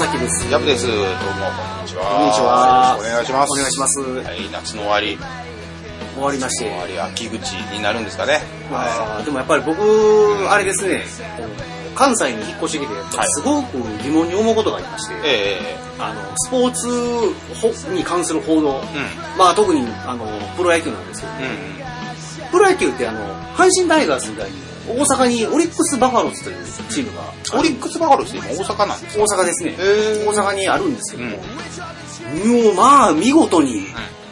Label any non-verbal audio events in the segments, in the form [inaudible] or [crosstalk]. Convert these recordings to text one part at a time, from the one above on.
崎です。ヤブです。どうも、こんにちは。こんにちはお願いします。お願いします。はい、夏の終わり。終わりまして。終わり、秋口になるんですかね。まあ、でもやっぱり僕、あれですね、関西に引っ越してきて、すごく疑問に思うことがありまして、ええあの、スポーツほに関する報道、えまあ特にあのプロ野球なんですけど、えうん。うん。プロ野球ってあの、阪神タイガースみたいに、大阪にオリックス・バファローズというチームが、オリックスバファローズって今大阪なんですか？大阪ですね。へ大阪にあるんですけども、もうまあ見事に、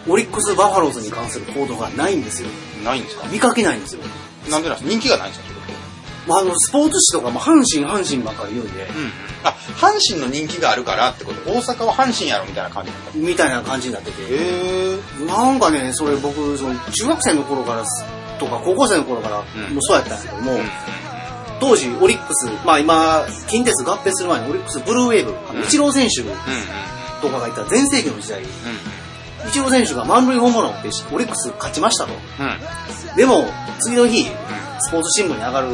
オリックス・バファローズに関する報道がないんですよ。ないんですか？見かけないんですよ。なんでなんですか？人気がないんですか？まあ、あの、スポーツ紙とかも阪神、阪神ばっかり言うんで、うん。あ、阪神の人気があるからってこと？大阪は阪神やろみたいな感じ。みたいな感じになってて、へえなんかね、それ僕、その中学生の頃からすとか高校生の頃からもうんそうやったんですけども、うん。当時オリックス、まあ今、近鉄合併する前にオリックスブルーウェーブ、あのうんイチロー選手。とかがいた全盛期の時代、うん。イチロー選手が満塁ホームランを打ってオリックス勝ちましたと。うん。でも、次の日、スポーツ新聞に上がる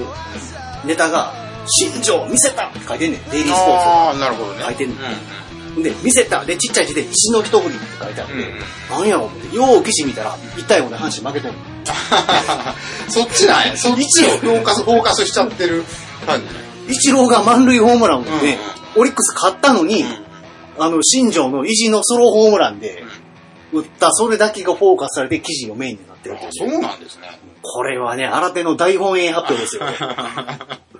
ネタが、新庄見せたって書いてんねん。デイリースポーツああ、なるほどね。書いてんのうん。で、見せたで、ちっちゃい字で石の一振りって書いてあって、うん。うん。なんやろ思って、よう記事見たら、1対5で阪神負けとんの。[laughs] そっちなんや。そっちをフォーカス、フォーカスしちゃってる感じね。イチローが満塁ホームランを打って、うオリックス勝ったのに、あの、新庄の意地のソロホームランで、打った、それだけがフォーカスされて記事のメインになってるそうなんですね。これはね、新手の大本営発表ですよ。[laughs]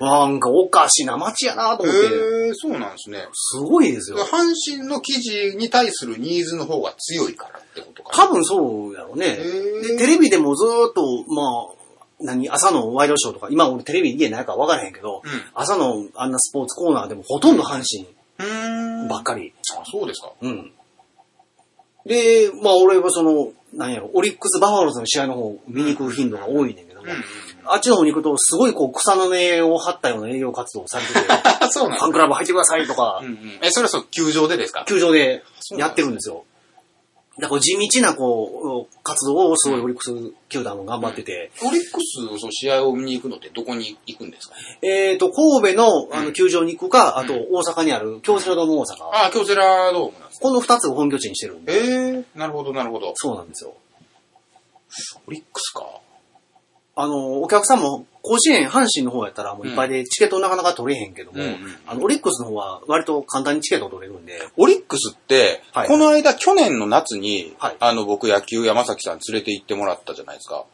なんかおかしな街やなとへ思って、えそうなんですね。すごいですよ。阪神の記事に対するニーズの方が強いからってことか多分そうやろうね。ーで、テレビでもずーっと、まあ、何、朝のワイドショーとか、今俺テレビ家ないから分からへんけど、うん朝のあんなスポーツコーナーでもほとんど阪神うーん。ばっかり。あ、そうですか。うん。で、まあ俺はその、なんやろ、オリックス・バファローズの試合の方を見に行く頻度が多いねんけども、あっちの方に行くと、すごいこう草の根を張ったような営業活動をされてて、あ、[laughs] そうなんファンクラブ入ってくださいとかう、んうん。え、それはそう、球場でですか？球場でやってるんですよ。だからこう地道なこう、活動をすごいオリックス球団も頑張ってて、オリックスの試合を見に行くのってどこに行くんですか？えっ、と、神戸のあうんの球場に行くか、あと大阪にある京セラドーム大阪。あ、京セラドームなんですか？この二つを本拠地にしてるんで。ええなるほど、なるほど。そうなんですよ。オリックスか。あの、お客さんも、甲子園、阪神の方やったらもういっぱいでチケットなかなか取れへんけども、うんうんあの、オリックスの方は割と簡単にチケット取れるんで、オリックスって、はい。この間、去年の夏に、はい。あの、僕野球山崎さん連れて行ってもらったじゃないですか。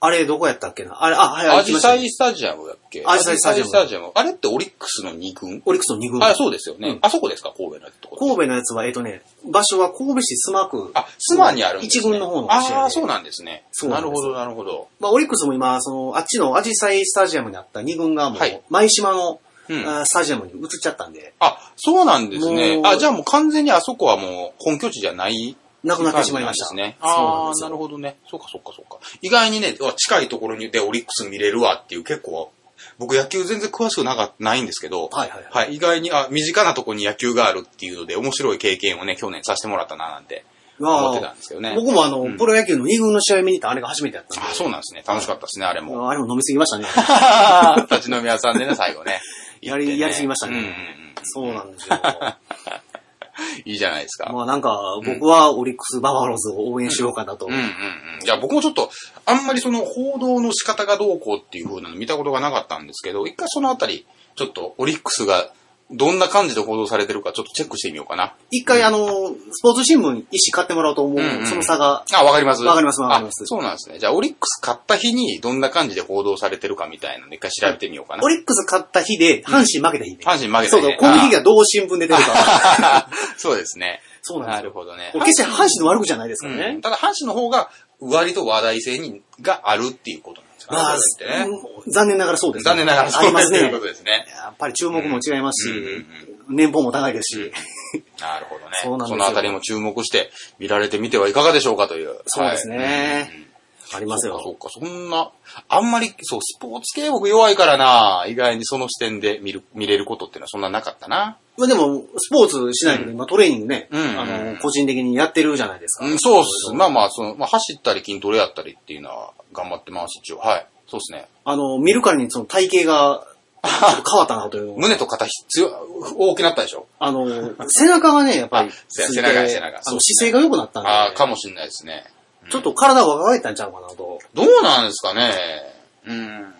あれどこやったっけな？あれ、あ、はい、アジサイスタジアムだっけ？アジサイスタジアムアジサイスタジアム。あれってオリックスの2軍？オリックスの2軍。あ、そうですよね。うんあそこですか？神戸のところ。神戸のやつは、えっ、とね、場所は神戸市須磨区。あ、スマにあるんです、ね。一軍の方の試合でああ、そうなんですね。そうなるほど、なるほど。まあ、オリックスも今、その、あっちのアジサイスタジアムにあった2軍がもう、はい舞島の、うんスタジアムに移っちゃったんで、あ、そうなんですねあ、じゃあもう完全にあそこはもう本拠地じゃないなくなってしまいました。ね。ああ、なるほどね。そうか、そうか、そうか。意外にね、近いところにでオリックス見れるわっていう結構、僕野球全然詳しくなかないんですけど、はいはいはい。はい、意外に、あ、身近なところに野球があるっていうので、面白い経験をね、去年させてもらったななんて思ってたんですけどね。僕もあの、うんプロ野球の2軍の試合見に行ったあれが初めてやったんで。あ、そうなんですね。楽しかったですね、あれも。あれも飲みすぎましたね。[laughs] 立ち飲み屋さんでね、最後ね。[laughs] やりやりすぎましたねうんうんうん。そうなんですよ。[laughs] いいじゃないですか。まあなんか、僕はオリックス・バファローズを応援しようかなと。うんうんうん。いや、僕もちょっと、あんまりその報道の仕方がどうこうっていう風なの見たことがなかったんですけど、一回そのあたり、ちょっとオリックスがどんな感じで報道されてるかちょっとチェックしてみようかな。一回あの、スポーツ新聞一紙買ってもらおうと思う、うんうんその差が、あ、わかりますわかりますわかりますあそうなんですね。じゃあ、オリックス買った日にどんな感じで報道されてるかみたいなの一回調べてみようかな。オリックス勝った日で、阪神負けた日で。阪神負けたそうだ、日ねこの日がどう新聞で出てるか。あ [laughs] そうですね。そうなんですよ。なるほどね。決して阪神の悪くじゃないですかね。ただ、阪神の方が割と話題性にがあるっていうことです。まあ、ね。うん残念ながらそうですね、残念ながらあそうりますねというこ。とですね。やっぱり注目も違いますし、うんうん年俸も高いですし、なるほどね。そのあたりも注目して見られてみてはいかがでしょうかという。そうですねはいありますよ。そうか、そうか、そんな、あんまり、そう、スポーツ系僕弱いからな、意外にその視点で見る、見れることっていうのはそんななかったな。まあでも、スポーツしないけど、今トレーニングね、うんあの、個人的にやってるじゃないですか。うん、そうっす。まあまあ、その、まあ走ったり筋トレやったりっていうのは頑張ってます、一応。はい。そうっすね。あの、見るからにその体型が変わったなという [laughs] 胸と肩強い、大きなったでしょあの、背中がね、やっぱり背中背中あ姿勢が良くなったんで、ああ、かもしれないですね。ちょっと体が若返ったんちゃうかなと。どうなんですかね。うん。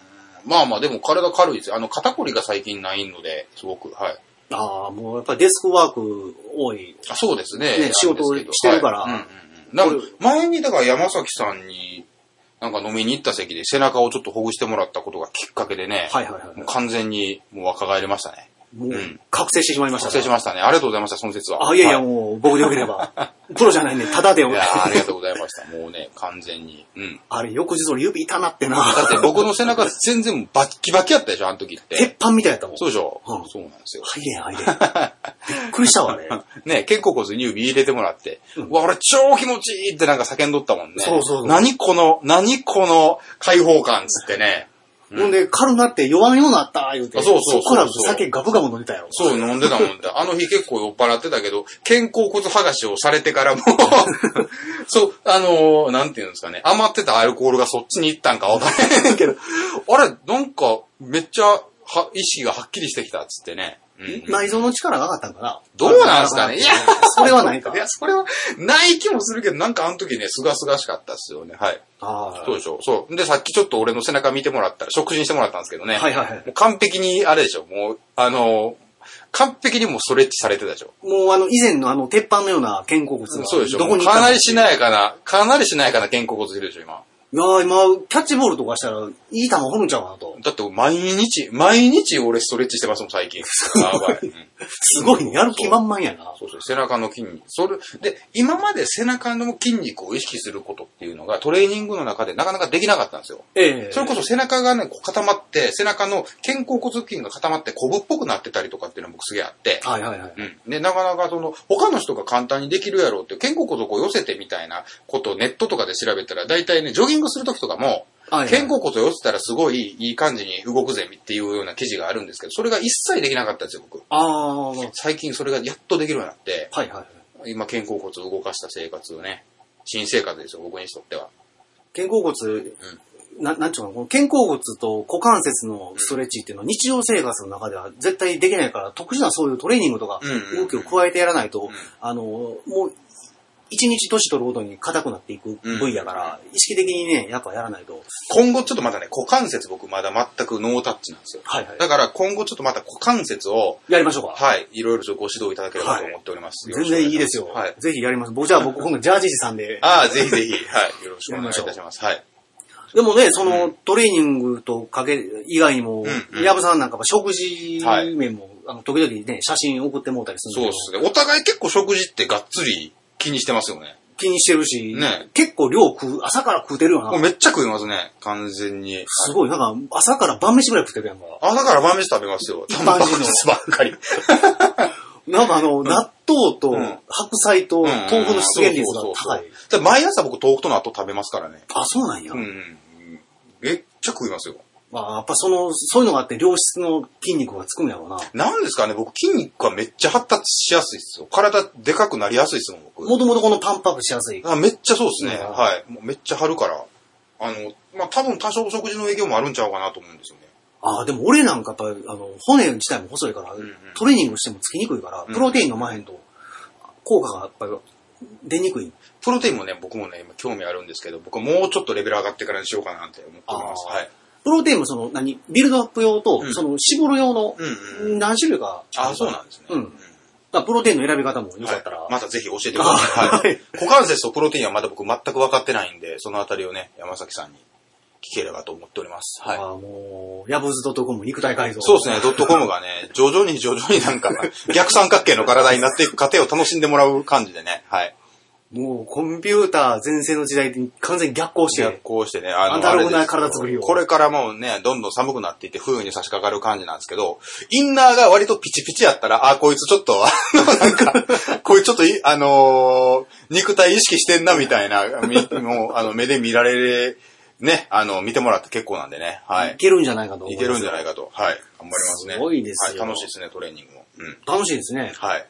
まあまあ、でも体軽いですよ。あの、肩こりが最近ないので、すごく、はい。ああ、もうやっぱりデスクワーク多い。あそうですね。ね仕事をしてるからはいうんうんうん。なんか前に、だから山崎さんに、なんか飲みに行った席で背中をちょっとほぐしてもらったことがきっかけでね、はいはいはい。もう完全にもう若返りましたね。もううん、覚醒してしまいました失礼しましたね。ありがとうございました、その説は。あ、いやいや、はもう、僕でよければ。[laughs] プロじゃないね、ただでよいや、ありがとうございました。もうね、完全に。うん。あれ、翌日俺指痛なってな。だって僕の背中全然バッキバキやったでしょ、あの時って。鉄板みたいやったもん。そうでしょ、うんそうなんですよ。入れん、入れん。びっくりしたわ、あれ。[laughs] ね、肩甲骨に指入れてもらって、うわ、俺超気持ちいいってなんか叫んどったもんね。そうそうそう何この、何この開放感つってね。ほんで、軽なって弱んようなった、言うて。あそうそうそうそうこから酒ガブガブ飲んでたよ。そう、飲んでたもんで。あの日結構酔っ払ってたけど、肩甲骨剥がしをされてからも、[laughs] そう、あのーなんていうんですかね、余ってたアルコールがそっちに行ったんかわからへんけど、あれ、なんか、めっちゃ、は、意識がはっきりしてきたっつってね。内臓の力が上がったんかな。どうなんすかね [laughs] いや、それはないかい。や、それは、ない気もするけど、なんかあの時ね、すがすがしかったっすよね。はい。あそうでしょ。そう。で、さっきちょっと俺の背中見てもらったら、触診してもらったんですけどね。はいはいはいもう完璧に、あれでしょ。もう、あの、完璧にもうストレッチされてたでしょ。もうあの、以前のあの、鉄板のような肩甲骨が。そうでしょ。どこにかなりしい。なやかな、かなりしなやかな肩甲骨いるでしょ、今。いやー今、キャッチボールとかしたら、いい球掘るんちゃうかなと。だって毎日、毎日俺ストレッチしてますもん、最近。やばい。[laughs] うんすごいね。やる気満々やな。そうそう、背中の筋肉。それ、で、今まで背中の筋肉を意識することっていうのがトレーニングの中でなかなかできなかったんですよ。ええそれこそ背中がね、こう固まって、背中の肩甲骨筋が固まって、コブっぽくなってたりとかっていうのが僕すげえあって。はいはいはい。うん。で、なかなかその、他の人が簡単にできるやろうって、肩甲骨をこう寄せてみたいなことをネットとかで調べたら、大体ね、ジョギングするときとかも、肩甲骨を寄せたらすごいいい感じに動くぜっていうような記事があるんですけど、それが一切できなかったんですよ、僕。ああ、はい最近それがやっとできるようになって、はいはい。今肩甲骨を動かした生活をね、新生活ですよ、僕にとっては。肩甲骨、ななんちゅうの、この肩甲骨と股関節のストレッチっていうのは日常生活の中では絶対できないから、特殊なそういうトレーニングとかうんうんうん動きを加えてやらないと、んあの、もう、一日年取るごとに硬くなっていく部位やから、意識的にね、やっぱやらないと。今後ちょっとまだね、股関節僕まだ全くノータッチなんですよ。はいはい。だから今後ちょっとまた股関節を、やりましょうか。はい、いろいろとご指導いただければと思っております。全然いいですよ。はい。ぜひやります。僕じゃあ僕 [laughs] 今度ジャージーさんで。ああ、ぜひぜひ、はい、よろしくお願いいたします。はい。でもね、その、トレーニングとかけ、以外にも矢部さんなんかは食事はい面も、あの、時々ね、写真送ってもうたりするんそうですね。お互い結構食事ってがっつり気にしてますよね。気にしてるし、ね結構量食う、朝から食うてるよな。もうめっちゃ食いますね、完全に。すごい、なんか、朝から晩飯ぐらい食ってるやんか。あ、だから晩飯食べますよ。一般人のタンパク質ばっかり。[laughs] なんかあの、納豆とうん白菜と豆腐の出現率が高い。で毎朝僕豆腐と納豆食べますからね。あ、そうなんや。うん。めっちゃ食いますよ。まあ、やっぱその、そういうのがあって良質の筋肉がつくんやろうな。なんですかね、僕筋肉がめっちゃ発達しやすいですよ。体でかくなりやすいですもん、僕。もともとこのタンパクしやすい。あめっちゃそうですね。うんはい。もうめっちゃ張るから。あの、まあ、多分多少食事の影響もあるんちゃうかなと思うんですよね。ああ、でも俺なんかやっぱり、あの、骨自体も細いから、んうんトレーニングしてもつきにくいから、プロテイン飲まへんと、効果がやっぱり出にくい。プロテインもね、僕もね、今興味あるんですけど、僕はもうちょっとレベル上がってからにしようかなって思ってます。はい。プロテインもその、何、ビルドアップ用と、うんその、絞る用の、うんうん。何種類か。あ、そうなんですね。うん。プロテインの選び方もよかったら。はい、またぜひ教えてください。あはいはい。股関節とプロテインはまだ僕全く分かってないんで、そのあたりをね、山崎さんに聞ければと思っております。はい。ああ、もう、ヤブズドットコム肉体改造。そうですね、ドットコムがね、徐々に徐々になんか、逆三角形の体になっていく過程を楽しんでもらう感じでね、はい。もう、コンピューター全盛の時代に完全に逆行して、逆行してね、あアナログな体作りをこれからもうね、どんどん寒くなっていって冬に差し掛かる感じなんですけど、インナーが割とピチピチやったら、あ、こいつちょっと、[laughs] あの、なんか、こいつちょっとい、あのー肉体意識してんなみたいな、み [laughs] もう、あの、目で見られる、ね、あの、見てもらって結構なんでね、はいい。けるんじゃないかと思います。いけるんじゃないかと、はい。頑張りますね。すごいですよはい、楽しいですね、トレーニングも。うん。楽しいですね。はい。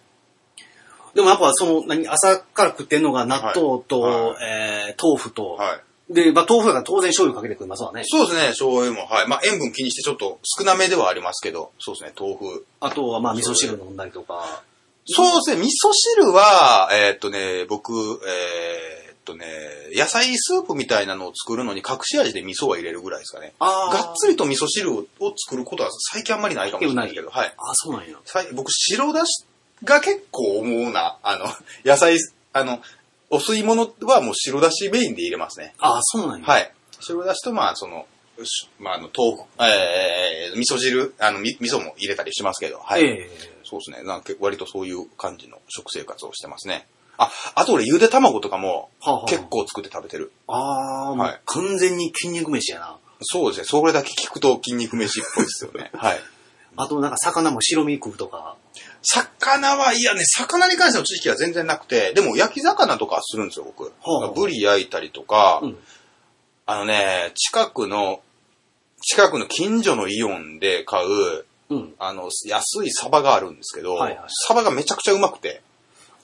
でもやっぱその、何、朝から食ってんのが納豆と、はいえー豆腐と、はい。で、まあ、豆腐やから当然醤油かけてくれますわね。そうですね、醤油も。はい。まあ、塩分気にしてちょっと少なめではありますけど、そうですね、豆腐。あとは、まあ、味噌汁飲んだりとか。そうですね、味噌汁は、えーっとね、僕、えーっとね、野菜スープみたいなのを作るのに隠し味で味噌は入れるぐらいですかね。あがっつりと味噌汁を作ることは最近あんまりないかもしれないけど、はい。あ、そうなんや。僕、白だしが結構思うな。あの、[laughs] 野菜、あの、お吸い物はもう白だしメインで入れますね。あ、そうなんや。はい。白だしと、まあ、その、しまあ、あの、豆腐、えー、味噌汁、あの、み味噌も入れたりしますけど、はい。ええそうですね。なんか割とそういう感じの食生活をしてますね。あ、あと俺、ゆで卵とかもはあはあ結構作って食べてる。ああ、もはいう完全に筋肉飯やな。そうですね。それだけ聞くと筋肉飯っぽいですよね。[laughs] はい。あとなんか魚も白身食うとか。魚は、いやね、魚に関しての知識は全然なくて、でも焼き魚とかはするんですよ、僕。はあブリ焼いたりとか、うんあのね、近くの、近くの近所のイオンで買う、うん。あの、安いサバがあるんですけど、はいはいサバがめちゃくちゃうまくて、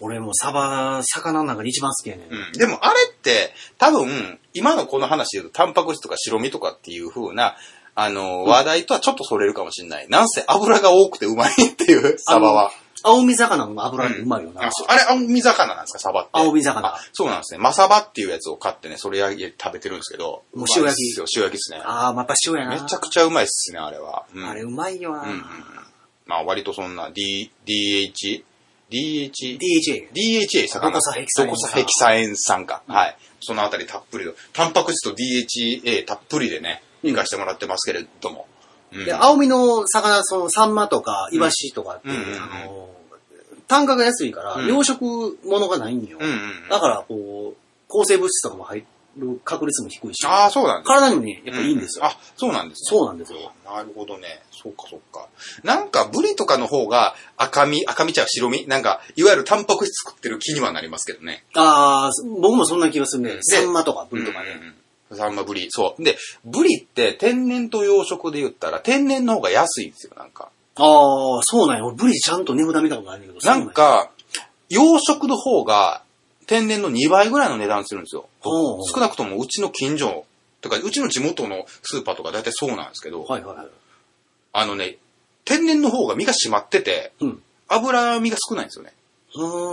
俺もサバ、魚の中で一番好きやねん。うんでもあれって、多分、今のこの話で言うと、タンパク質とか白身とかっていう風な、あの、話題とはちょっとそれるかもしれない。なんせ油が多くてうまいっていう、サバは。青身魚の油ってうまいよな。あそうあれ、青身魚なんですか、サバって。青身魚あそうなんですね。マサバっていうやつを買ってね、それ焼食べてるんですけど。もう塩焼き塩焼きですね。ああ、まあやっぱ塩やな。めちゃくちゃうまいっすね、あれは。うんあれうまいよな。うんうんうん。まあ割とそんな D、DH、DH、DHA。DHA 魚。ドコサヘキサエン酸ドコサヘキサエン酸か。はい。そのあたりたっぷりと、タンパク質と DHA たっぷりでね、うん活かしてもらってますけれども。うんで、青身の魚、そのサンマとかイワシとかって、うんうんうんうんあの、単価が安いから、うん養殖物がないんよ。うんうんうん。だから、こう、抗生物質とかも入る確率も低いし、ああ、そうなんです体にもね、やっぱいいんですよ。あ、そうなんですね。そうなんですよ。なるほどね。そうか、そうか。なんか、ブリとかの方が赤身、赤身ちゃう白身？なんか、いわゆるタンパク質作ってる気にはなりますけどね。ああ、僕もそんな気がするね。サンマとかブリとかね。うんうんうんサンマブリ。そう。で、ブリって天然と養殖で言ったら天然の方が安いんですよ、なんか。ああ、そうなんや。俺ブリちゃんと値札見たことないんだけど。なんか、養殖の方が天然の2倍ぐらいの値段するんですよ。少なくともうちの近所、とか、うちの地元のスーパーとか大体そうなんですけど、そうなんやはいはい。あのね、天然の方が身が締まってて、うん。脂身が少ないんですよね。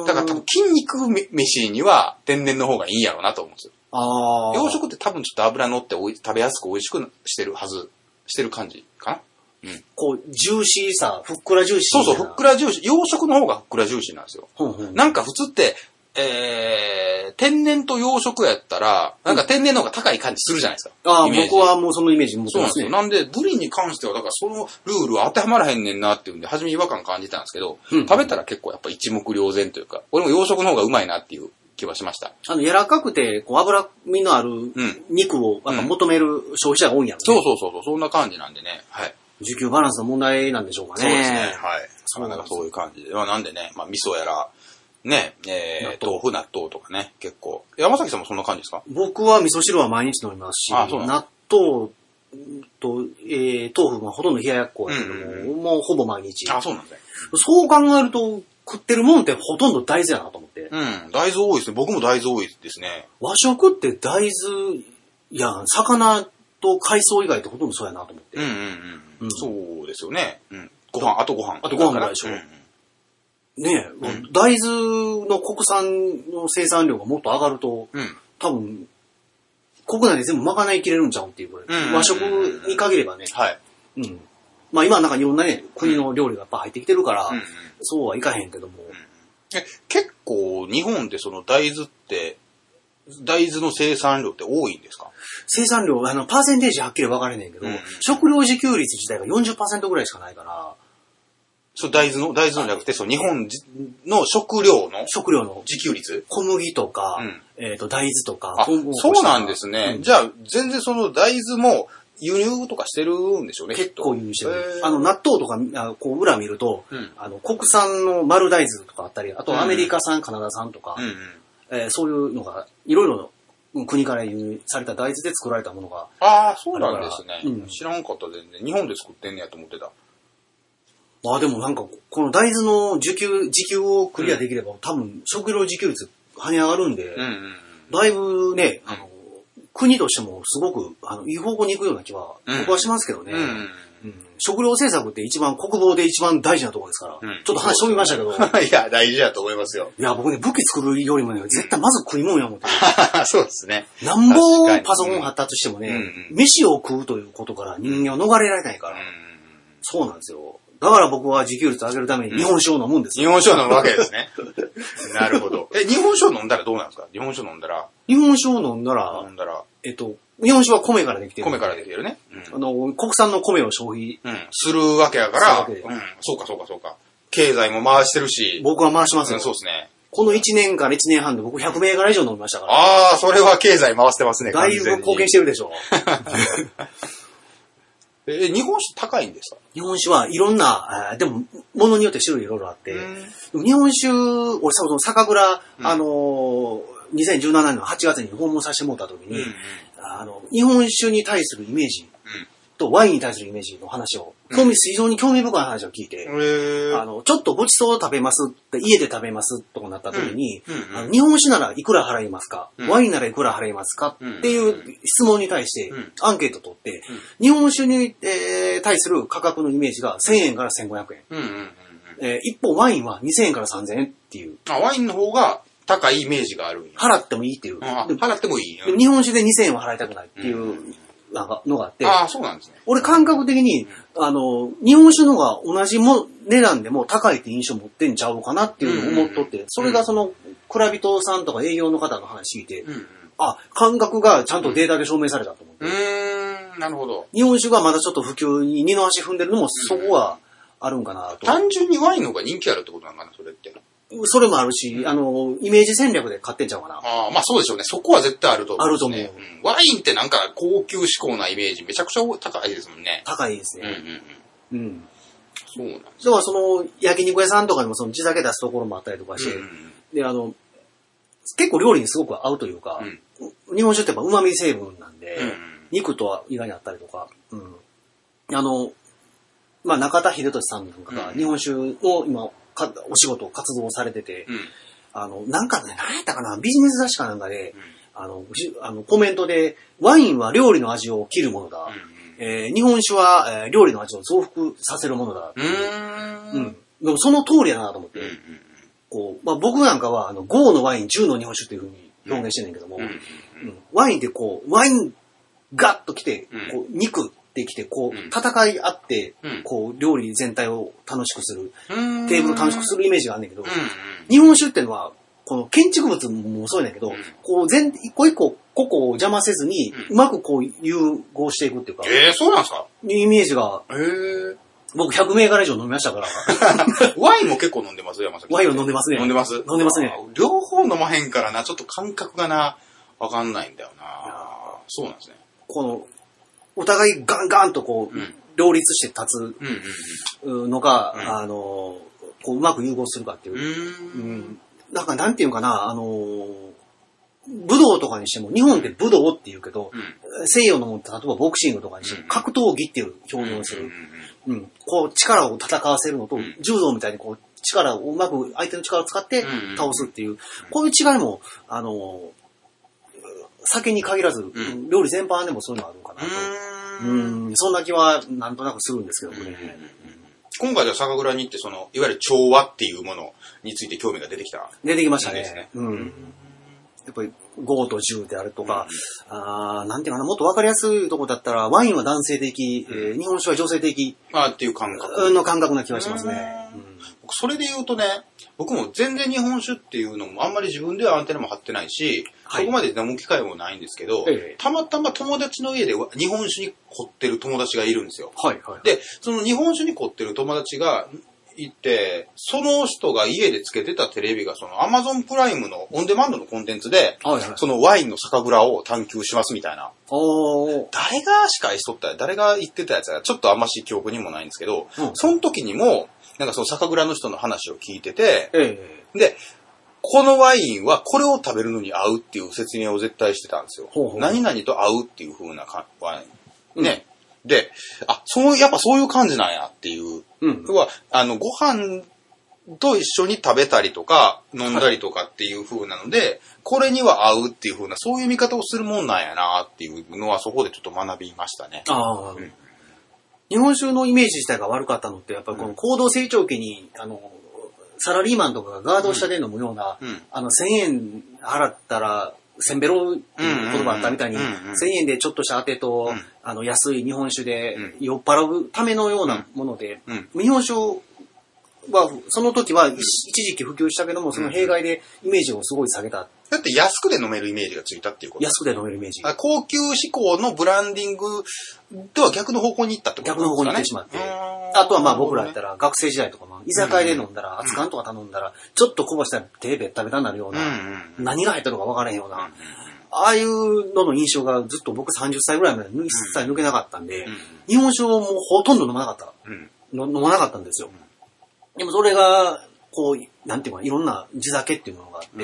だから多分筋肉飯には天然の方がいいんやろうなと思うんですよ。ああ。養殖って多分ちょっと脂乗っておい食べやすく美味しくしてるはず、してる感じかな？こう、ジューシーさ、ふっくらジューシーそうそう、ふっくら。らジューシー、養殖の方がふっくらジューシーなんですよ。ほんほんなんか普通って、えー、天然と養殖やったら、なんか天然の方が高い感じするじゃないですか。ああ、イメージ僕はもうそのイメージ持ってますね。そうなんですよ。なんで、ブリに関しては、だからそのルールは当てはまらへんねんなっていうんで、初め違和感感じたんですけど、うん食べたら結構やっぱ一目瞭然というか、俺も養殖の方がうまいなっていう気はしました。あの、柔らかくて、こう、脂身のあるん肉をやっぱ求める消費者が多いんやろね。そうそうそうそう、そんな感じなんでね。はい。需給バランスの問題なんでしょうかね。そうですね。はい。そうなかなかそういう感じで。まあなんでね、まあ味噌やら、ね、えー、豆腐、納豆とかね、結構。山崎さんもそんな感じですか？僕は味噌汁は毎日飲みますし、あそうなん納豆と、えー、豆腐がほとんど冷ややっこやけども、うんもうほぼ毎日。あ、そうなんですね。そう考えると、食ってるもんってほとんど大豆やなと思って。うん。大豆多いですね。僕も大豆多いですね。和食って大豆やん、魚と海藻以外ってほとんどそうやなと思って。うんうんうん。うんそうですよね。うん。ご飯、あとご飯。あとご飯ぐらいでしょうんうんねえ、大豆の国産の生産量がもっと上がると、うん。多分、国内で全部賄いきれるんちゃうっていうぐらい。うん和食に限ればね。はい。うん。まあ今はなんかいろんなね、国の料理がやっぱ入ってきてるから、うん。うんそうはいかへんけども。え結構、日本ってその大豆って、大豆の生産量って多いんですか？生産量、あの、パーセンテージはっきり分かれねんけど、うん。食料自給率自体が40%ぐらいしかないから、そう、大豆の、大豆のじゃなくて、そう、日本じの食料の食料の。自給率？小麦とか、うん。えっ、と、大豆とか、そうなんですね。うん。じゃあ、全然その大豆も輸入とかしてるんでしょうね、結構輸入してるあの、納豆とか、あこう、裏見ると、うんあの、国産の丸大豆とかあったり、あうんとアメリカ産、カナダ産とか、うんうん。えーそういうのが、いろいろな国から輸入された大豆で作られたものが、ああ、そうなんですね、うん知らんかった、全然。日本で作ってんねやと思ってた。まあでもなんか、この大豆の受給、時給をクリアできれば、多分食料自給率跳ね上がるんで、うんうんうん。だいぶね、あの、国としてもすごく、あの、いい方向に行くような気は、うん僕はしますけどね。うん。うん食料政策って一番、国防で一番大事なところですから、うんちょっと話飛びましたけど、い [laughs] いや、大事だと思いますよ。や、僕ね、武器作るよりもね、絶対まず食い物や思って。[laughs] そうですね。なんぼパソコン発達してもね、うんうん飯を食うということから人間は逃れられないから、そうなんですよ。だから僕は自給率上げるために日本酒を飲むんですよ。日本酒を飲むわけですね。[laughs] なるほど。え、日本酒を飲んだらどうなんですか？日本酒を飲んだら、日本酒を飲んだら飲、んだら、えっと、日本酒は米からできてる。米からできてるね。あの、国産の米を消費、うん。するわけやから、うん。そうかそうかそうか。経済も回してるし、僕は回しますよ。うんそうですね。この1年から1年半で僕100銘柄以上飲みましたから。ああ、それは経済回してますね、だいぶ貢献してるでしょ。[laughs] え、日本酒高いんですか？日本酒はいろんな、でも、ものによって種類いろいろあって、日本酒、俺さ、その酒蔵、うん。あのー、2017年の8月に訪問させてもらった時に、あの、日本酒に対するイメージとワインに対するイメージの話を、興味、非常に興味深い話を聞いて、うん。へあの、ちょっとごちそうを食べますって、家で食べますとかなった時に、日本酒ならいくら払いますか、うんワインならいくら払いますか、うんっていう質問に対してうんアンケート取って、日本酒に、えー対する価格のイメージが1000円から1500円。えー一方ワインは2000円から3000円っていう、あ、ワインの方が高いイメージがある。払ってもいいっていう。払ってもいい。日本酒で2000円は払いたくないっていうなんかのがあって、ああ、そうなんですね。俺感覚的に、あの、日本酒の方が同じも値段でも高いって印象持ってんちゃうかなっていうのを思っとって、それがその、蔵人さんとか営業の方の話聞いて、うんうん。あ、感覚がちゃんとデータで証明されたと思って。うーん、なるほど。日本酒がまだちょっと普及に二の足踏んでるのもそこはあるんかなと。単純にワインの方が人気あるってことなのかな、それって。それもあるし、あの、イメージ戦略で買ってんちゃうかな。ああ、まあそうでしょうね。そこは絶対あると思う、あると思うんワインってなんか高級志向なイメージめちゃくちゃ高いですもんね。高いですうんうんね。うん。うん。そうなんですだからその、焼肉屋さんとかでもその地酒出すところもあったりとかして、うんうんで、あの、結構料理にすごく合うというか、日本酒ってやっぱ旨味成分なんで、うんうん肉とは意外にあったりとか、うん。あの、まあ、中田秀俊さんなんかがうん日本酒を今、かお仕事、活動をされてて、うん。あの、なんかね、何やったかな、ビジネス雑誌かなんかで、あの、じあのコメントで、ワインは料理の味を切るものだ。えー日本酒は、えー料理の味を増幅させるものだ。うん。でもその通りやなと思って、うんうんこう、まあ、僕なんかは、あの、5のワイン、10の日本酒っていうふうに表現してんねんけども、うんうんうんワインってこう、ワインガッと来てうん、こう、肉って来て、こう、うん戦い合ってうん、こう、料理全体を楽しくする、うん。テーブルを楽しくするイメージがあんねんけどうん、うん。日本酒っていうのは、この建築物もそうやねんけどうん、こう、全、一個一個、個々を邪魔せずに、ううまくこう、融合していくっていうか、ええそうなんですか？イメージが、ええ僕100銘柄以上飲みましたから、[laughs] ワインも結構飲んでます山崎さんワインを飲んでますね。飲んでます？飲んでますね。あ両方飲まへんからな、ちょっと感覚がな、わかんないんだよな。そうなんですね。この、お互いガンガンとこう、うん。両立して立うんうんつのか、うん。あの、こううまく融合するかっていう。うん。なんかなんていうかな、あの、武道とかにしても、日本って武道って言うけど、うん。西洋のも例えばボクシングとかにしても、うん。格闘技っていう表現をする。うんうん。こう力を戦わせるのと、ん。柔道みたいにこう力をうまく相手の力を使ってうん。倒すっていう、こういう違いも、あの、酒に限らず、ん料理全般でもそういうのあるのかなと。うーん。うん、そんな気はなんとなくするんですけどね。今回では酒蔵に行って、その、いわゆる調和っていうものについて興味が出てきた。出てきましたね。うん。やっぱり5と10であるとか、あーなんていうかな、もっとわかりやすいとこだったら、ワインは男性的、えー日本酒は女性的まあっていう感覚。の感覚な気がしますね。僕それで言うとね、僕も全然日本酒っていうのもあんまり自分ではアンテナも張ってないし、はいそこまで飲む機会もないんですけど、ええたまたま友達の家で日本酒に凝ってる友達がいるんですよ。はいはい。で、その日本酒に凝ってる友達がいて、その人が家でつけてたテレビがその Amazon プライムのオンデマンドのコンテンツで、はいはい。そのワインの酒蔵を探求しますみたいな。誰が司会しとった誰が言ってたやつがちょっとあんまし記憶にもないんですけど、うんその時にも、なんかその酒蔵の人の話を聞いてて、ええで、このワインはこれを食べるのに合うっていう説明を絶対してたんですよ。ほうほう何々と合うっていう風なかワイン。ね。で、あ、そう、やっぱそういう感じなんやっていう。うん。要は、あの、ご飯と一緒に食べたりとか、飲んだりとかっていう風なので、これには合うっていう風な、そういう見方をするもんなんやなっていうのはそこでちょっと学びましたね。ああ、ん日本酒のイメージ自体が悪かったのって、やっぱりこの高度成長期に、あの、サラリーマンとかがガード下で飲むような、うん。あの、1000円払ったら、せんべろっていう言葉あったみたいに、うんうんうんうん1000円でちょっとした当てと、うん。あの、安い日本酒でうん。酔っ払うためのようなもので、うん。日本酒は、その時は一一時期普及したけども、その弊害でイメージをすごい下げた。だって安くで飲めるイメージがついたっていうこと安くで飲めるイメージ。あ高級志向のブランディングとは逆の方向に行ったってこと逆の方向に行ってしまって。あとはまあ僕らやったら学生時代とかも居酒屋で飲んだら、熱燗とか頼んだら、ちょっとこぼしたら手べったべたになるよううんな、うん。何が入ったのか分からへんような、ああいうのの印象がずっと僕30歳ぐらいまで一切抜けなかったんで、日本酒をもうほとんど飲まなかった。飲まなかったんですよ。でもそれが、こう、なんていうかな、いろんな地酒っていうものがあって、うん。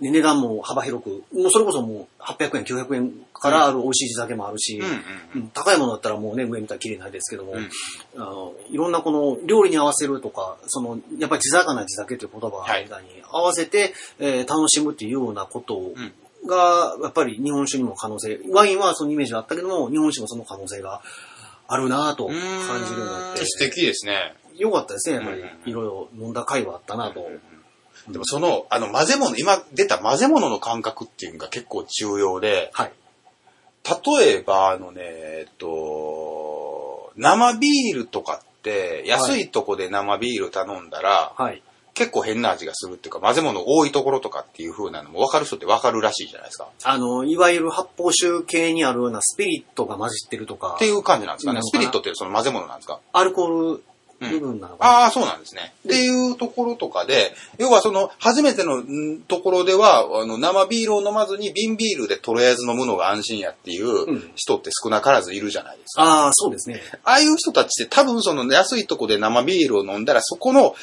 で値段も幅広く、もうそれこそもう800円、900円からある美味しい地酒もあるし、高いものだったらもうね、上見たら綺麗ないですけども、うん。あのいろんなこの料理に合わせるとか、その、やっぱり地魚地酒という言葉に、合わせて、えー楽しむっていうようなことをうん。が、やっぱり日本酒にも可能性、ワインはそのイメージがあったけども、日本酒もその可能性があるなぁと感じるようになって、素敵ですね。よかったですね、やっぱりうん。いろいろ飲んだ回はあったなと。でもその、あの混ぜ物、今出た混ぜ物の感覚っていうのが結構重要で、はい。例えば、あのね、えっと、生ビールとかって、安いとこで生ビール頼んだら、はい。結構変な味がするっていうか、混ぜ物多いところとかっていう風なのも分かる人って分かるらしいじゃないですか。あの、いわゆる発泡酒系にあるようなスピリットが混じってるとかって、いう感じなんですかね。スピリットってその混ぜ物なんですか？アルコール部分なのかな。ああ、そうなんですね。っていうところとかで、要はその、初めてのんところでは、あの、生ビールを飲まずに瓶ビールでとりあえず飲むのが安心やっていううん人って少なからずいるじゃないですか。ああ、そうですね。ああいう人たちって多分その安いとこで生ビールを飲んだらそこの、